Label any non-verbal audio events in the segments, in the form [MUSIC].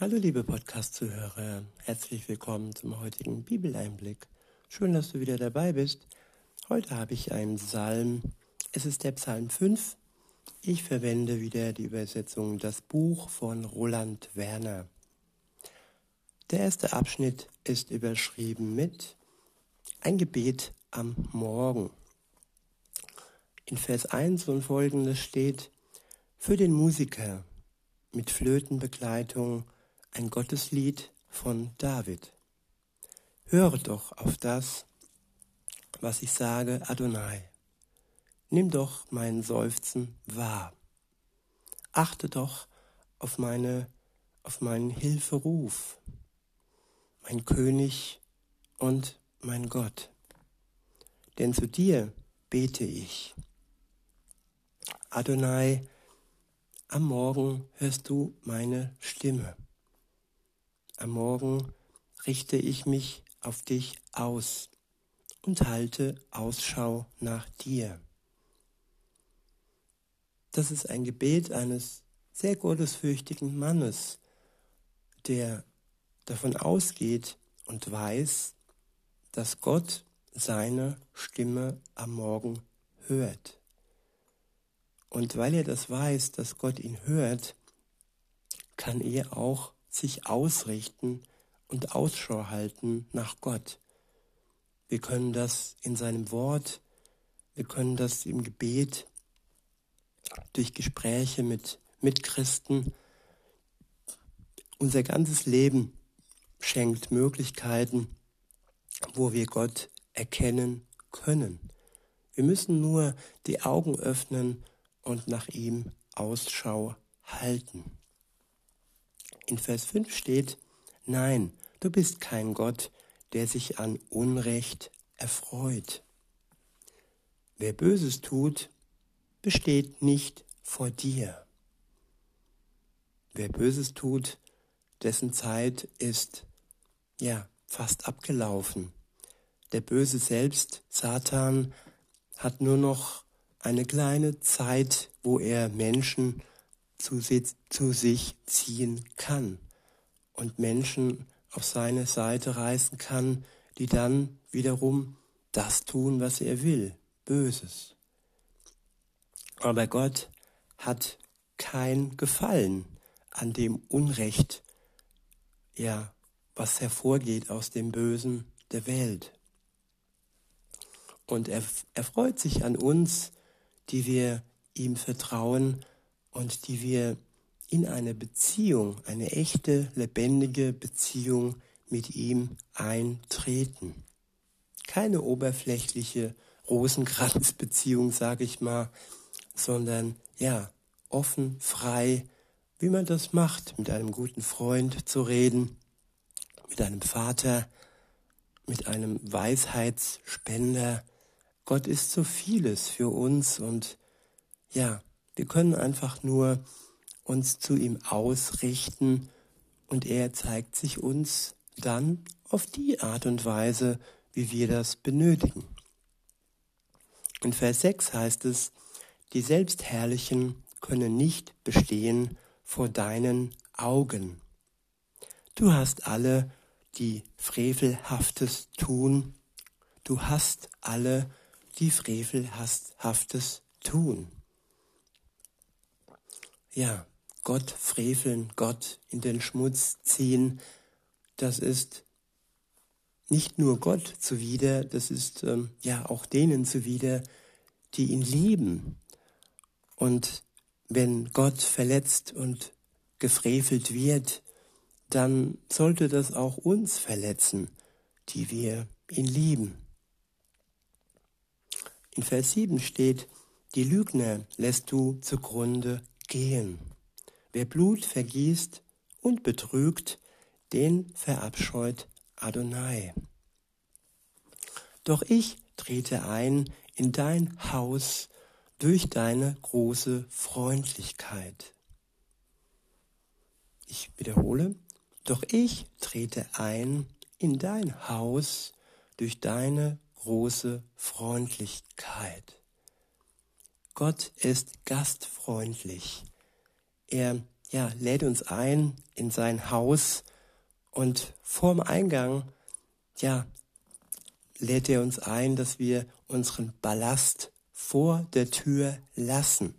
Hallo liebe Podcast-Zuhörer, herzlich willkommen zum heutigen Bibeleinblick. Schön, dass du wieder dabei bist. Heute habe ich einen Psalm. Es ist der Psalm 5. Ich verwende wieder die Übersetzung Das Buch von Roland Werner. Der erste Abschnitt ist überschrieben mit Ein Gebet am Morgen. In Vers 1 und folgendes steht, für den Musiker mit Flötenbegleitung ein Gotteslied von David. Höre doch auf das, was ich sage, Adonai. Nimm doch mein Seufzen wahr. Achte doch auf meine, auf meinen Hilferuf, mein König und mein Gott. Denn zu dir bete ich. Adonai, am Morgen hörst du meine Stimme. Am Morgen richte ich mich auf dich aus und halte Ausschau nach dir. Das ist ein Gebet eines sehr gottesfürchtigen Mannes, der davon ausgeht und weiß, dass Gott seine Stimme am Morgen hört. Und weil er das weiß, dass Gott ihn hört, kann er auch sich ausrichten und Ausschau halten nach Gott. Wir können das in seinem Wort, wir können das im Gebet, durch Gespräche mit Mitchristen. Unser ganzes Leben schenkt Möglichkeiten, wo wir Gott erkennen können. Wir müssen nur die Augen öffnen und nach ihm Ausschau halten. In Vers 5 steht, Nein, du bist kein Gott, der sich an Unrecht erfreut. Wer Böses tut, besteht nicht vor dir. Wer Böses tut, dessen Zeit ist ja fast abgelaufen. Der Böse selbst, Satan, hat nur noch eine kleine Zeit, wo er Menschen zu, zu sich ziehen kann und Menschen auf seine Seite reißen kann, die dann wiederum das tun, was er will, Böses. Aber Gott hat kein Gefallen an dem Unrecht, ja, was hervorgeht aus dem Bösen der Welt. Und er, er freut sich an uns, die wir ihm vertrauen und die wir in eine Beziehung, eine echte, lebendige Beziehung mit ihm eintreten. Keine oberflächliche Rosenkranzbeziehung, sage ich mal, sondern ja, offen, frei, wie man das macht, mit einem guten Freund zu reden, mit einem Vater, mit einem Weisheitsspender. Gott ist so vieles für uns und ja, wir können einfach nur uns zu ihm ausrichten und er zeigt sich uns dann auf die Art und Weise, wie wir das benötigen. In Vers 6 heißt es, die Selbstherrlichen können nicht bestehen vor deinen Augen. Du hast alle, die Frevelhaftes tun. Du hast alle, die Frevelhaftes tun. Ja, Gott freveln, Gott in den Schmutz ziehen, das ist nicht nur Gott zuwider, das ist ähm, ja auch denen zuwider, die ihn lieben, und wenn Gott verletzt und gefrevelt wird, dann sollte das auch uns verletzen, die wir ihn lieben. In Vers 7 steht, die Lügner lässt du zugrunde gehen. Wer Blut vergießt und betrügt, den verabscheut Adonai. Doch ich trete ein in dein Haus durch deine große Freundlichkeit. Ich wiederhole, doch ich trete ein in dein Haus durch deine große Freundlichkeit. Gott ist gastfreundlich. Er, ja, lädt uns ein in sein Haus und vorm Eingang, ja, lädt er uns ein, dass wir unseren Ballast vor der Tür lassen,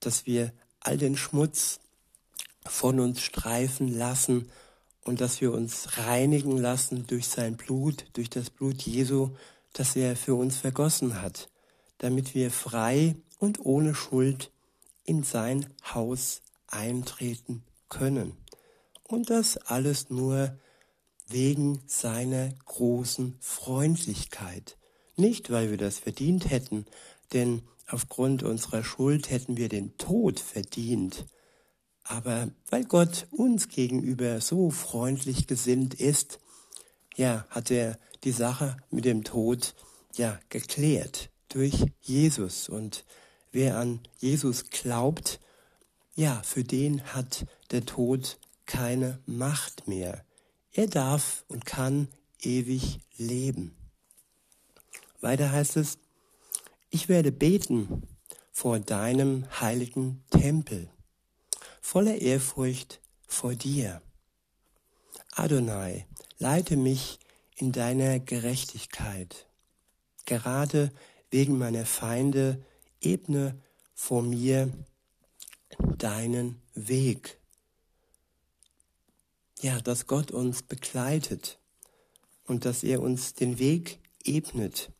dass wir all den Schmutz von uns streifen lassen und dass wir uns reinigen lassen durch sein Blut, durch das Blut Jesu, das er für uns vergossen hat, damit wir frei und ohne Schuld in sein Haus eintreten können. Und das alles nur wegen seiner großen Freundlichkeit. Nicht, weil wir das verdient hätten, denn aufgrund unserer Schuld hätten wir den Tod verdient. Aber weil Gott uns gegenüber so freundlich gesinnt ist, ja, hat er die Sache mit dem Tod ja geklärt durch Jesus. Und wer an Jesus glaubt, ja, für den hat der Tod keine Macht mehr. Er darf und kann ewig leben. Weiter heißt es, ich werde beten vor deinem heiligen Tempel, voller Ehrfurcht vor dir. Adonai, leite mich in deiner Gerechtigkeit. Gerade wegen meiner Feinde ebne vor mir deinen Weg ja, dass Gott uns begleitet und dass er uns den Weg ebnet,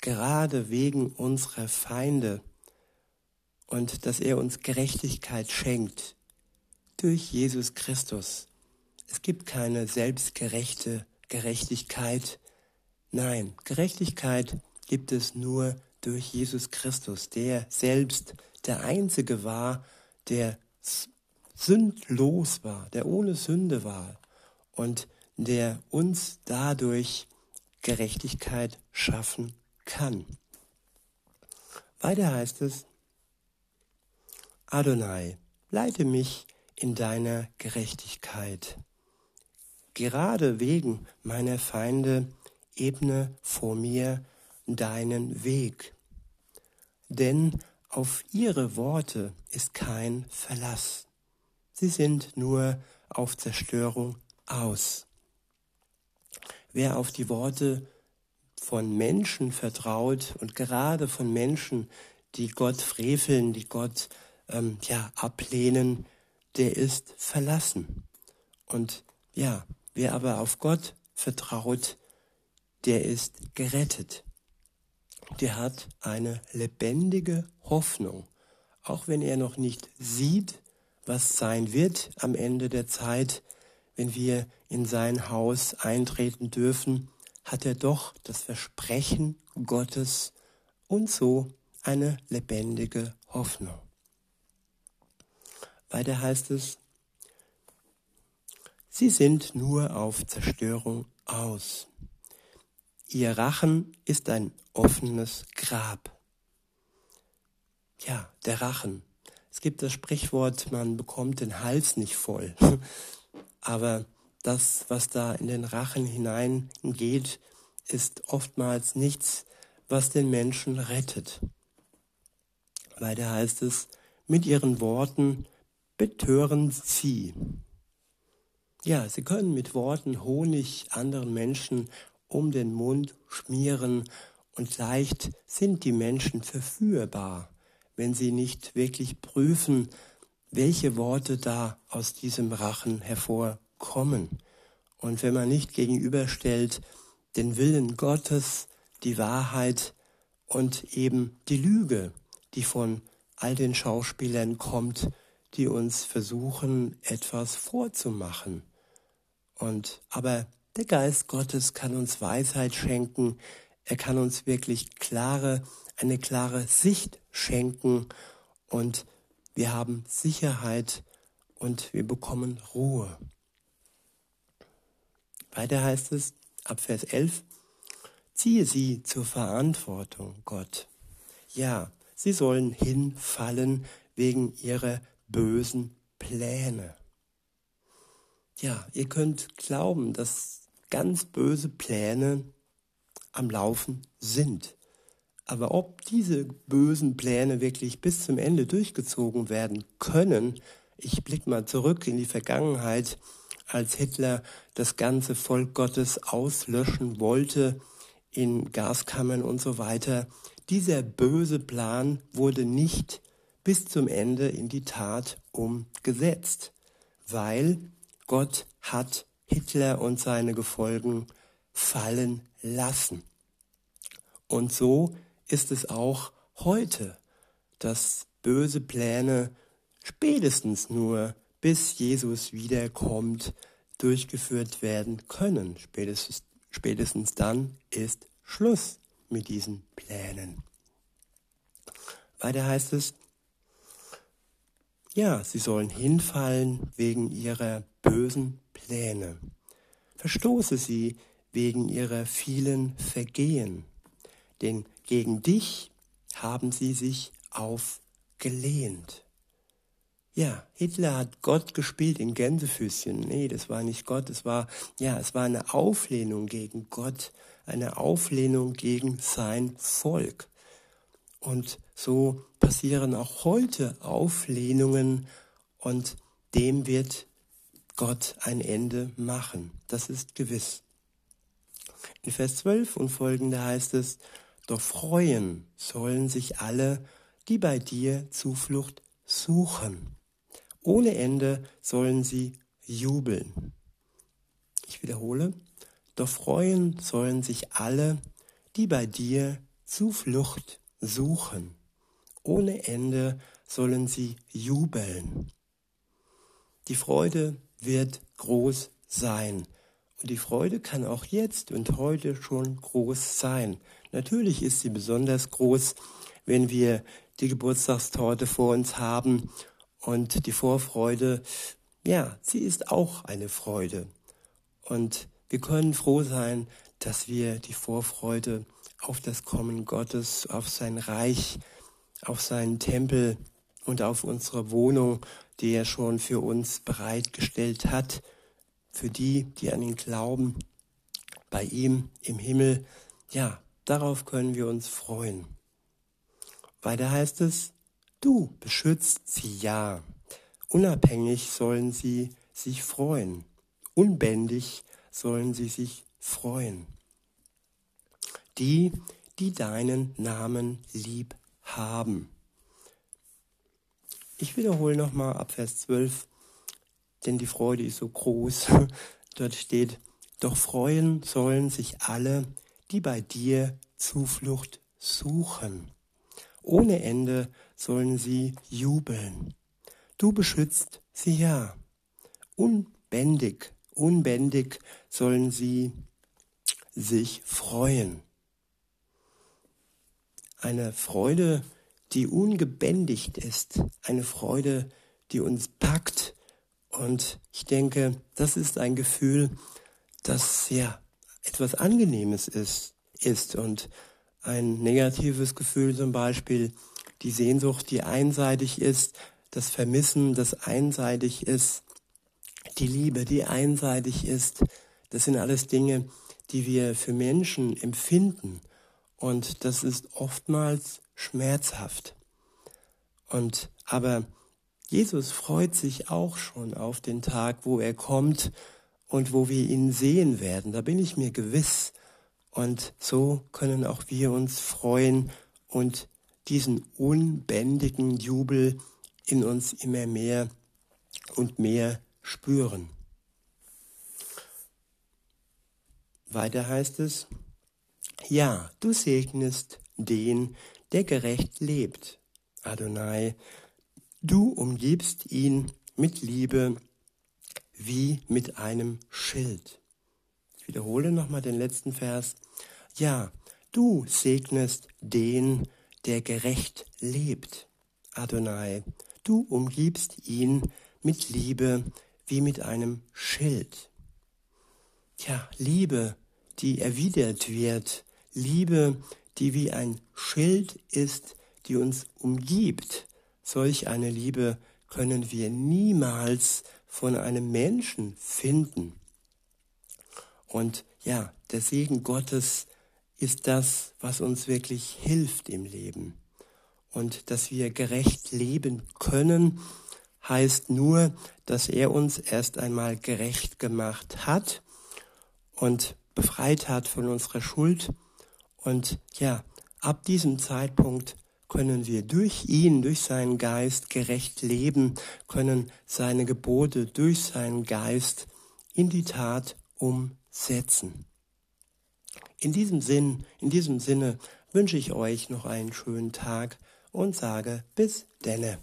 gerade wegen unserer Feinde und dass er uns Gerechtigkeit schenkt durch Jesus Christus. Es gibt keine selbstgerechte Gerechtigkeit. Nein, Gerechtigkeit gibt es nur durch Jesus Christus, der selbst der Einzige war, der sündlos war, der ohne Sünde war und der uns dadurch Gerechtigkeit schaffen kann. Weiter heißt es, Adonai, leite mich in deiner Gerechtigkeit. Gerade wegen meiner Feinde ebne vor mir deinen Weg. Denn auf ihre Worte ist kein Verlass. Sie sind nur auf Zerstörung aus. Wer auf die Worte von Menschen vertraut und gerade von Menschen, die Gott freveln, die Gott ähm, ja ablehnen, der ist verlassen. Und ja, wer aber auf Gott vertraut, der ist gerettet. Der hat eine lebendige Hoffnung, auch wenn er noch nicht sieht, was sein wird am Ende der Zeit, wenn wir in sein Haus eintreten dürfen, hat er doch das Versprechen Gottes und so eine lebendige Hoffnung. Weiter heißt es, sie sind nur auf Zerstörung aus. Ihr Rachen ist ein offenes Grab. Ja, der Rachen. Es gibt das Sprichwort, man bekommt den Hals nicht voll. [LAUGHS] Aber das, was da in den Rachen hineingeht, ist oftmals nichts, was den Menschen rettet. Weiter heißt es, mit ihren Worten betören sie. Ja, sie können mit Worten Honig anderen Menschen um den Mund schmieren und leicht sind die Menschen verführbar wenn sie nicht wirklich prüfen, welche Worte da aus diesem Rachen hervorkommen. Und wenn man nicht gegenüberstellt den Willen Gottes, die Wahrheit und eben die Lüge, die von all den Schauspielern kommt, die uns versuchen, etwas vorzumachen. Und aber der Geist Gottes kann uns Weisheit schenken, er kann uns wirklich klare, eine klare Sicht schenken und wir haben Sicherheit und wir bekommen Ruhe. Weiter heißt es ab Vers 11, ziehe sie zur Verantwortung, Gott. Ja, sie sollen hinfallen wegen ihrer bösen Pläne. Ja, ihr könnt glauben, dass ganz böse Pläne am Laufen sind. Aber ob diese bösen Pläne wirklich bis zum Ende durchgezogen werden können, Ich blick mal zurück in die Vergangenheit, als Hitler das ganze Volk Gottes auslöschen wollte in Gaskammern und so weiter. Dieser böse Plan wurde nicht bis zum Ende in die Tat umgesetzt, weil Gott hat Hitler und seine Gefolgen fallen lassen. Und so ist es auch heute, dass böse Pläne spätestens nur bis Jesus wiederkommt durchgeführt werden können. Spätestens, spätestens dann ist Schluss mit diesen Plänen. Weiter heißt es, ja, sie sollen hinfallen wegen ihrer bösen Pläne. Verstoße sie wegen ihrer vielen Vergehen, denn gegen dich haben sie sich aufgelehnt. Ja, Hitler hat Gott gespielt in Gänsefüßchen. Nee, das war nicht Gott, es war, ja, es war eine Auflehnung gegen Gott, eine Auflehnung gegen sein Volk. Und so passieren auch heute Auflehnungen und dem wird Gott ein Ende machen. Das ist gewiss. In Vers 12 und folgende heißt es, doch freuen sollen sich alle, die bei dir Zuflucht suchen. Ohne Ende sollen sie jubeln. Ich wiederhole, doch freuen sollen sich alle, die bei dir Zuflucht suchen. Ohne Ende sollen sie jubeln. Die Freude wird groß sein. Und die Freude kann auch jetzt und heute schon groß sein. Natürlich ist sie besonders groß, wenn wir die Geburtstagstorte vor uns haben und die Vorfreude, ja, sie ist auch eine Freude. Und wir können froh sein, dass wir die Vorfreude auf das Kommen Gottes, auf sein Reich, auf seinen Tempel und auf unsere Wohnung, die er schon für uns bereitgestellt hat, für die, die an ihn glauben, bei ihm im Himmel, ja, darauf können wir uns freuen. Weiter heißt es, du beschützt sie ja. Unabhängig sollen sie sich freuen. Unbändig sollen sie sich freuen. Die, die deinen Namen lieb haben. Ich wiederhole nochmal ab Vers 12, denn die Freude ist so groß. [LAUGHS] Dort steht, doch freuen sollen sich alle, die bei dir Zuflucht suchen. Ohne Ende sollen sie jubeln. Du beschützt sie ja. Unbändig, unbändig sollen sie sich freuen. Eine Freude, die ungebändigt ist, eine Freude, die uns packt. Und ich denke, das ist ein Gefühl, das ja etwas Angenehmes ist, ist und ein negatives Gefühl zum Beispiel, die Sehnsucht, die einseitig ist, das Vermissen, das einseitig ist, die Liebe, die einseitig ist, das sind alles Dinge, die wir für Menschen empfinden. Und das ist oftmals schmerzhaft. Und aber Jesus freut sich auch schon auf den Tag, wo er kommt und wo wir ihn sehen werden. Da bin ich mir gewiss. Und so können auch wir uns freuen und diesen unbändigen Jubel in uns immer mehr und mehr spüren. Weiter heißt es, ja, du segnest den, der gerecht lebt. Adonai, du umgibst ihn mit Liebe wie mit einem Schild. Ich wiederhole nochmal den letzten Vers. Ja, du segnest den, der gerecht lebt. Adonai, du umgibst ihn mit Liebe wie mit einem Schild. Tja, Liebe, die erwidert wird, Liebe, die wie ein Schild ist, die uns umgibt. Solch eine Liebe können wir niemals von einem Menschen finden. Und ja, der Segen Gottes ist das, was uns wirklich hilft im Leben. Und dass wir gerecht leben können, heißt nur, dass er uns erst einmal gerecht gemacht hat und befreit hat von unserer Schuld. Und ja, ab diesem Zeitpunkt können wir durch ihn, durch seinen Geist gerecht leben, können seine Gebote durch seinen Geist in die Tat umsetzen. In diesem Sinn, in diesem Sinne wünsche ich euch noch einen schönen Tag und sage bis denne.